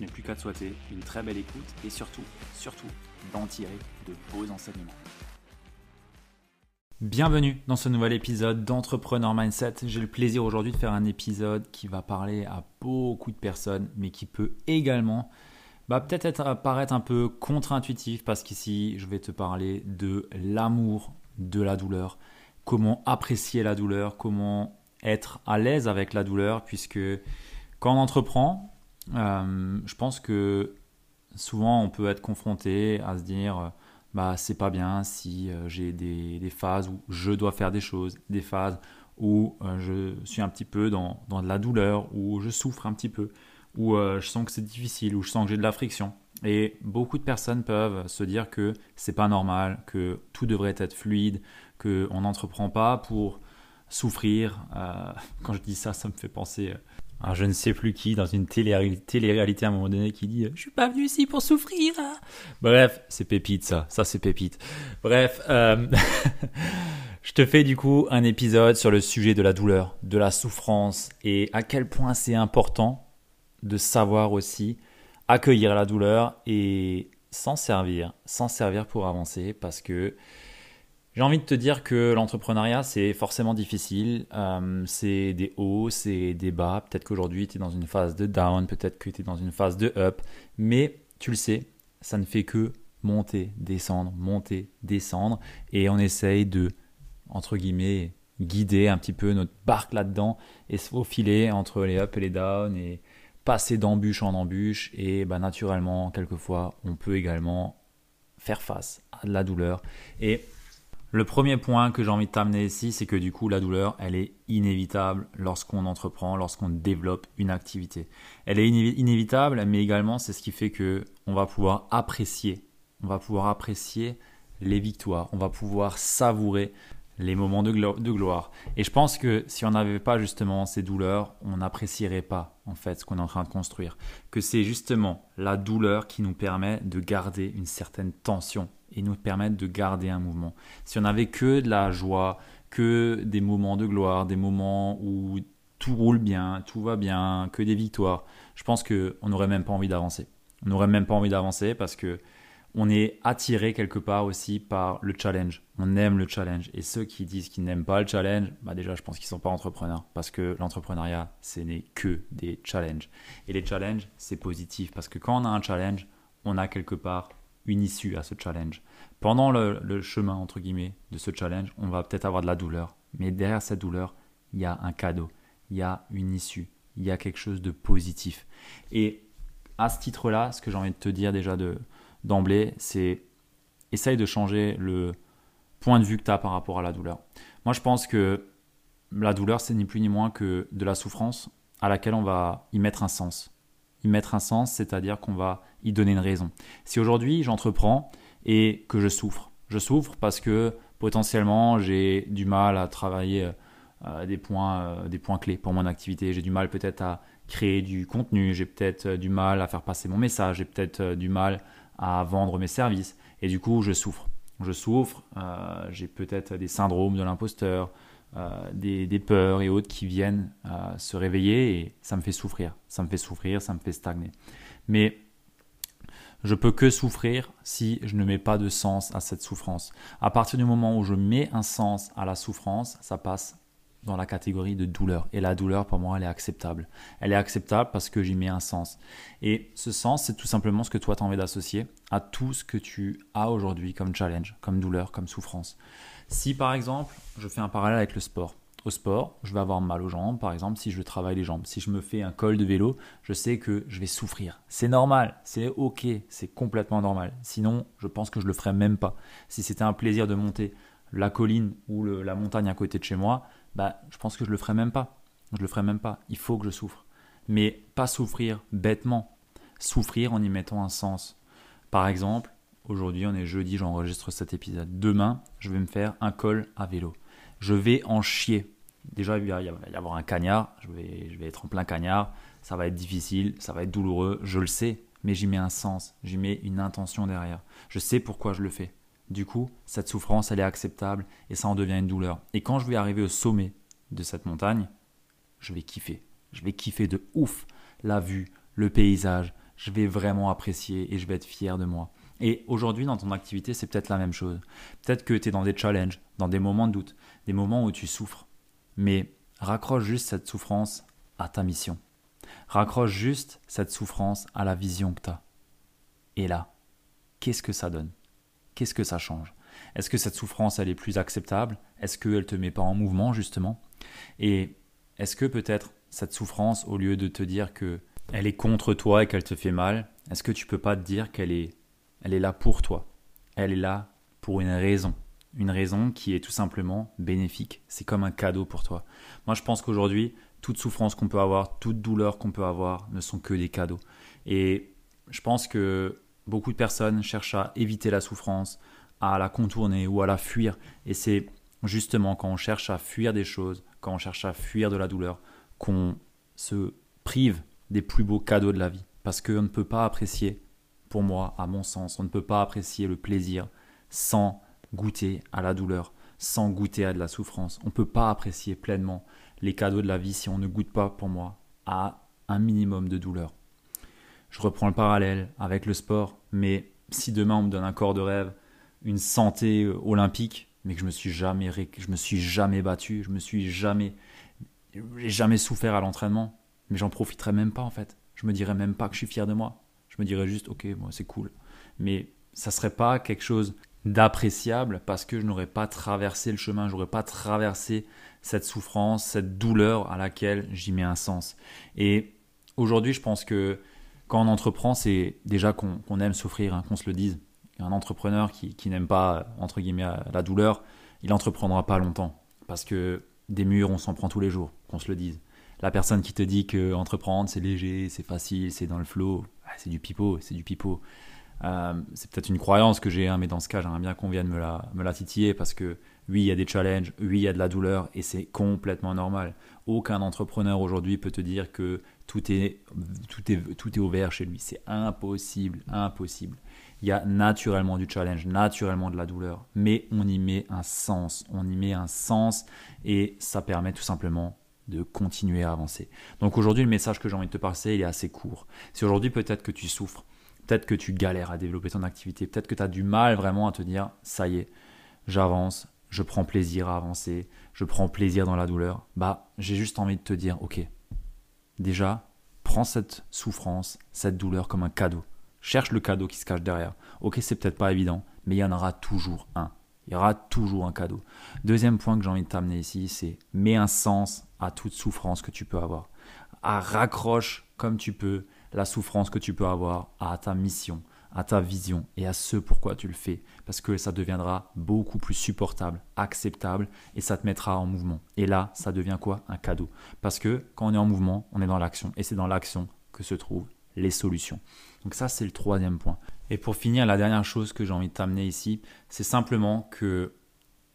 n'ai plus qu'à te souhaiter une très belle écoute et surtout, surtout, d'en tirer de beaux enseignements. Bienvenue dans ce nouvel épisode d'Entrepreneur Mindset. J'ai le plaisir aujourd'hui de faire un épisode qui va parler à beaucoup de personnes, mais qui peut également bah, peut-être paraître un peu contre-intuitif parce qu'ici je vais te parler de l'amour de la douleur, comment apprécier la douleur, comment être à l'aise avec la douleur, puisque quand on entreprend, je pense que souvent on peut être confronté à se dire bah c'est pas bien si euh, j'ai des, phases où je dois faire des choses, des phases où euh, je suis un petit peu dans, de la douleur, où je souffre un petit peu, où euh, je sens que c'est difficile, où je sens que j'ai de la friction. Et beaucoup de personnes peuvent se dire que c'est pas normal, que tout devrait être fluide, qu'on n'entreprend pas pour souffrir. quand je dis ça, ça me fait penser je ne sais plus qui dans une télé-réalité à un moment donné qui dit je suis pas venu ici pour souffrir. Bref c'est pépite ça. Ça c'est pépite. Bref euh, je te fais du coup un épisode sur le sujet de la douleur de la souffrance et à quel point c'est important de savoir aussi accueillir la douleur et s'en servir s'en servir pour avancer parce que j'ai envie de te dire que l'entrepreneuriat, c'est forcément difficile. Euh, c'est des hauts, c'est des bas. Peut-être qu'aujourd'hui, tu es dans une phase de down, peut-être que tu es dans une phase de up. Mais tu le sais, ça ne fait que monter, descendre, monter, descendre. Et on essaye de, entre guillemets, guider un petit peu notre barque là-dedans et se faufiler entre les up et les down et passer d'embûche en embûche. Et bah, naturellement, quelquefois, on peut également faire face à de la douleur. Et le premier point que j'ai envie de t'amener ici, c'est que du coup, la douleur, elle est inévitable lorsqu'on entreprend, lorsqu'on développe une activité. Elle est inévitable, mais également, c'est ce qui fait que on va pouvoir apprécier, on va pouvoir apprécier les victoires, on va pouvoir savourer les moments de, gloire. Et je pense que si on n'avait pas justement ces douleurs, on n'apprécierait pas en fait ce qu'on est en train de construire. Que c'est justement la douleur qui nous permet de garder une certaine tension et nous permettre de garder un mouvement. Si on n'avait que de la joie, que des moments de gloire, des moments où tout roule bien, tout va bien, que des victoires, je pense qu'on n'aurait même pas envie d'avancer. On n'aurait même pas envie d'avancer parce que on est attiré quelque part aussi par le challenge. On aime le challenge. Et ceux qui disent qu'ils n'aiment pas le challenge, bah déjà, je pense qu'ils ne sont pas entrepreneurs. Parce que l'entrepreneuriat, ce n'est que des challenges. Et les challenges, c'est positif. Parce que quand on a un challenge, on a quelque part une issue à ce challenge. Pendant le, chemin, entre guillemets, de ce challenge, on va peut-être avoir de la douleur. Mais derrière cette douleur, il y a un cadeau, il y a une issue, il y a quelque chose de positif. Et à ce titre-là, ce que j'ai envie de te dire déjà d'emblée, c'est essaye de changer le point de vue que tu as par rapport à la douleur. Moi, je pense que la douleur, c'est ni plus ni moins que de la souffrance à laquelle on va y mettre un sens y mettre un sens, c'est-à-dire qu'on va y donner une raison. Si aujourd'hui j'entreprends et que je souffre, je souffre parce que potentiellement j'ai du mal à travailler euh, des, points, euh, des points clés pour mon activité, j'ai du mal peut-être à créer du contenu, j'ai peut-être euh, du mal à faire passer mon message, j'ai peut-être du mal à vendre mes services et du coup je souffre. Je souffre, j'ai peut-être des syndromes de l'imposteur, des, peurs et autres qui viennent se réveiller et ça me fait souffrir. Ça me fait souffrir, ça me fait stagner. Mais Je peux que souffrir si je ne mets pas de sens à cette souffrance. À partir du moment où je mets un sens à la souffrance, ça passe dans la catégorie de douleur. Et la douleur, pour moi, elle est acceptable. Elle est acceptable parce que j'y mets un sens. Et ce sens, c'est tout simplement ce que toi, tu as envie d'associer à tout ce que tu as aujourd'hui comme challenge, comme douleur, comme souffrance. Si, par exemple, je fais un parallèle avec le sport, au sport, je vais avoir mal aux jambes, par exemple, si je travaille les jambes. Si je me fais un col de vélo, je sais que je vais souffrir. C'est normal, c'est ok, c'est complètement normal. Sinon, je pense que je le ferais même pas. Si c'était un plaisir de monter la colline ou la montagne à côté de chez moi, bah, je pense que je le ferais même pas. Je le ferais même pas. Il faut que je souffre. Mais pas souffrir bêtement. Souffrir en y mettant un sens. Par exemple, aujourd'hui, on est jeudi, j'enregistre cet épisode. Demain, je vais me faire un col à vélo je vais en chier. Déjà, il va y avoir un cagnard, je vais, je vais être en plein cagnard, ça va être difficile, ça va être douloureux, je le sais, mais j'y mets un sens, j'y mets une intention derrière. Je sais pourquoi je le fais. Du coup, cette souffrance, elle est acceptable et ça en devient une douleur. Et quand je vais arriver au sommet de cette montagne, je vais kiffer. Je vais kiffer de ouf la vue, le paysage. Je vais vraiment apprécier et je vais être fier de moi. Et aujourd'hui, dans ton activité, c'est peut-être la même chose. Peut-être que tu es dans des challenges, dans des moments de doute, des moments où tu souffres. Mais raccroche juste cette souffrance à ta mission. Raccroche juste cette souffrance à la vision que tu as. Et là, qu'est-ce que ça donne? Qu'est-ce que ça change? Est-ce que cette souffrance, elle est plus acceptable? Est-ce qu'elle ne te met pas en mouvement, justement? Et est-ce que peut-être cette souffrance, au lieu de te dire que elle est contre toi et qu'elle te fait mal, est-ce que tu peux pas te dire qu'elle est elle est là pour toi. Elle est là pour une raison. Une raison qui est tout simplement bénéfique. C'est comme un cadeau pour toi. Moi, je pense qu'aujourd'hui, toute souffrance qu'on peut avoir, toute douleur qu'on peut avoir ne sont que des cadeaux. Et je pense que beaucoup de personnes cherchent à éviter la souffrance, à la contourner ou à la fuir. Et c'est justement quand on cherche à fuir des choses, quand on cherche à fuir de la douleur, qu'on se prive des plus beaux cadeaux de la vie. Parce qu'on ne peut pas apprécier pour moi, à mon sens, on ne peut pas apprécier le plaisir sans goûter à la douleur, sans goûter à de la souffrance. On ne peut pas apprécier pleinement les cadeaux de la vie si on ne goûte pas, pour moi, à un minimum de douleur. Je reprends le parallèle avec le sport, mais si demain on me donne un corps de rêve, une santé euh, olympique, mais que je me suis jamais, je me suis jamais battu, je me suis jamais, j'ai jamais souffert à l'entraînement, mais j'en profiterai même pas en fait. Je me dirais même pas que je suis fier de moi. Me dirais juste, ok, moi c'est cool. Mais ça serait pas quelque chose d'appréciable parce que je n'aurais pas traversé le chemin, je n'aurais pas traversé cette souffrance, cette douleur à laquelle j'y mets un sens. Et aujourd'hui, je pense que quand on entreprend, c'est déjà qu'on aime souffrir, hein, qu'on se le dise. Un entrepreneur qui, n'aime pas, entre guillemets, la douleur, il entreprendra pas longtemps. Parce que des murs, on s'en prend tous les jours, qu'on se le dise. La personne qui te dit que entreprendre, c'est léger, c'est facile, c'est dans le flow, ah, c'est du pipeau, c'est du pipeau. Euh, c'est peut-être une croyance que j'ai, hein, mais dans ce cas, j'aimerais bien qu'on vienne me la, me la titiller parce que oui, il y a des challenges, oui, il y a de la douleur et c'est complètement normal. Aucun entrepreneur aujourd'hui peut te dire que tout est, tout est, tout est ouvert chez lui. C'est impossible, impossible. Il y a naturellement du challenge, naturellement de la douleur, mais on y met un sens, on y met un sens et ça permet tout simplement de continuer à avancer. Donc aujourd'hui, le message que j'ai envie de te passer, il est assez court. Si aujourd'hui peut-être que tu souffres, peut-être que tu galères à développer ton activité, peut-être que tu as du mal vraiment à te dire, ça y est, j'avance, je prends plaisir à avancer, je prends plaisir dans la douleur, bah j'ai juste envie de te dire, ok, déjà, prends cette souffrance, cette douleur comme un cadeau. Cherche le cadeau qui se cache derrière. Ok, c'est peut-être pas évident, mais il y en aura toujours un. Il y aura toujours un cadeau. Deuxième point que j'ai envie de t'amener ici, c'est mets un sens à toute souffrance que tu peux avoir. À raccroche comme tu peux la souffrance que tu peux avoir à ta mission, à ta vision et à ce pourquoi tu le fais. Parce que ça deviendra beaucoup plus supportable, acceptable et ça te mettra en mouvement. Et là, ça devient quoi? Un cadeau. Parce que quand on est en mouvement, on est dans l'action. Et c'est dans l'action que se trouvent les solutions. Donc ça, c'est le troisième point. Et pour finir, la dernière chose que j'ai envie de t'amener ici, c'est simplement que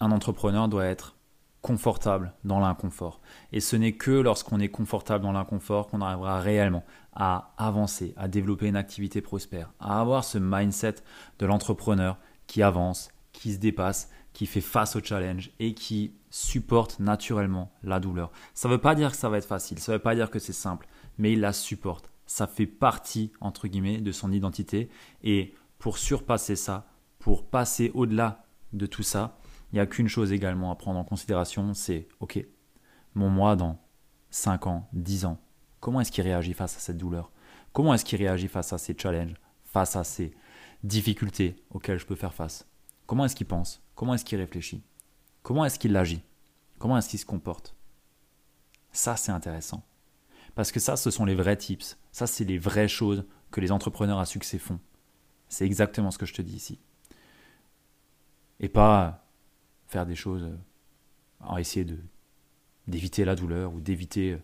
un entrepreneur doit être confortable dans l'inconfort. Et ce n'est que lorsqu'on est confortable dans l'inconfort qu'on arrivera réellement à avancer, à développer une activité prospère, à avoir ce mindset de l'entrepreneur qui avance, qui se dépasse, qui fait face au challenge et qui supporte naturellement la douleur. Ça ne veut pas dire que ça va être facile, ça ne veut pas dire que c'est simple, mais il la supporte Ça fait partie, entre guillemets, de son identité. Et pour surpasser ça, pour passer au-delà de tout ça, il n'y a qu'une chose également à prendre en considération, c'est, ok, mon moi dans 5 ans, 10 ans, comment est-ce qu'il réagit face à cette douleur? Comment est-ce qu'il réagit face à ces challenges, face à ces difficultés auxquelles je peux faire face? Comment est-ce qu'il pense? Comment est-ce qu'il réfléchit? Comment est-ce qu'il agit? Comment est-ce qu'il se comporte? Ça, c'est intéressant. Parce que ça, ce sont les vrais tips. Ça, c'est les vraies choses que les entrepreneurs à succès font. C'est exactement ce que je te dis ici. Et pas faire des choses en essayer de d'éviter la douleur ou d'éviter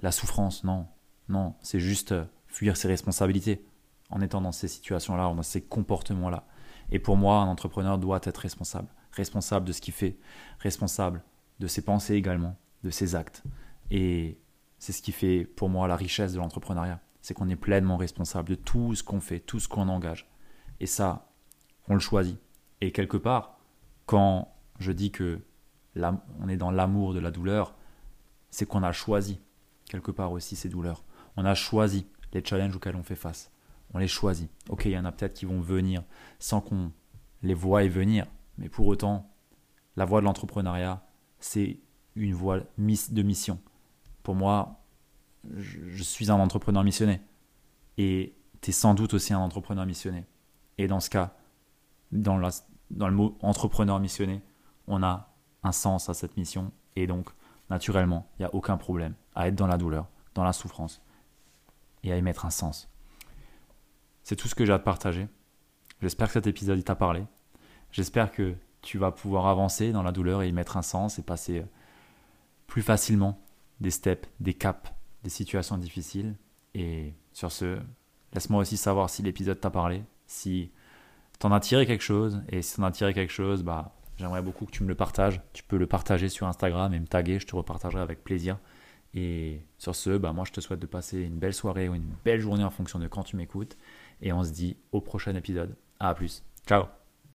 la souffrance. Non, non, c'est juste fuir ses responsabilités en étant dans ces situations-là, dans ces comportements-là. Et pour moi, un entrepreneur doit être responsable. Responsable de ce qu'il fait, responsable de ses pensées également, de ses actes. Et c'est ce qui fait pour moi la richesse de l'entrepreneuriat. C'est qu'on est pleinement responsable de tout ce qu'on fait, tout ce qu'on engage. Et ça, on le choisit. Et quelque part, quand je dis que on est dans l'amour de la douleur, c'est qu'on a choisi quelque part aussi ces douleurs. On a choisi les challenges auxquels on fait face on les choisit. Ok, il y en a peut-être qui vont venir sans qu'on les voie venir, mais pour autant, la voie de l'entrepreneuriat, c'est une voie de mission. Pour moi, je suis un entrepreneur missionné. Et tu es sans doute aussi un entrepreneur missionné. Et dans ce cas, dans, dans le mot entrepreneur missionné, on a un sens à cette mission. Et donc, naturellement, il n'y a aucun problème à être dans la douleur, dans la souffrance, et à y mettre un sens. C'est tout ce que j'ai à te partager. J'espère que cet épisode t'a parlé. J'espère que tu vas pouvoir avancer dans la douleur et y mettre un sens et passer euh, plus facilement des steps, des caps, des situations difficiles. Et sur ce, laisse-moi aussi savoir si l'épisode t'a parlé, si t'en as tiré quelque chose. Et si t'en as tiré quelque chose, bah, j'aimerais beaucoup que tu me le partages. Tu peux le partager sur Instagram et me taguer, je te repartagerai avec plaisir. Et sur ce, bah, moi je te souhaite de passer une belle soirée ou une belle journée en fonction de quand tu m'écoutes et on se dit au prochain épisode. À plus. Ciao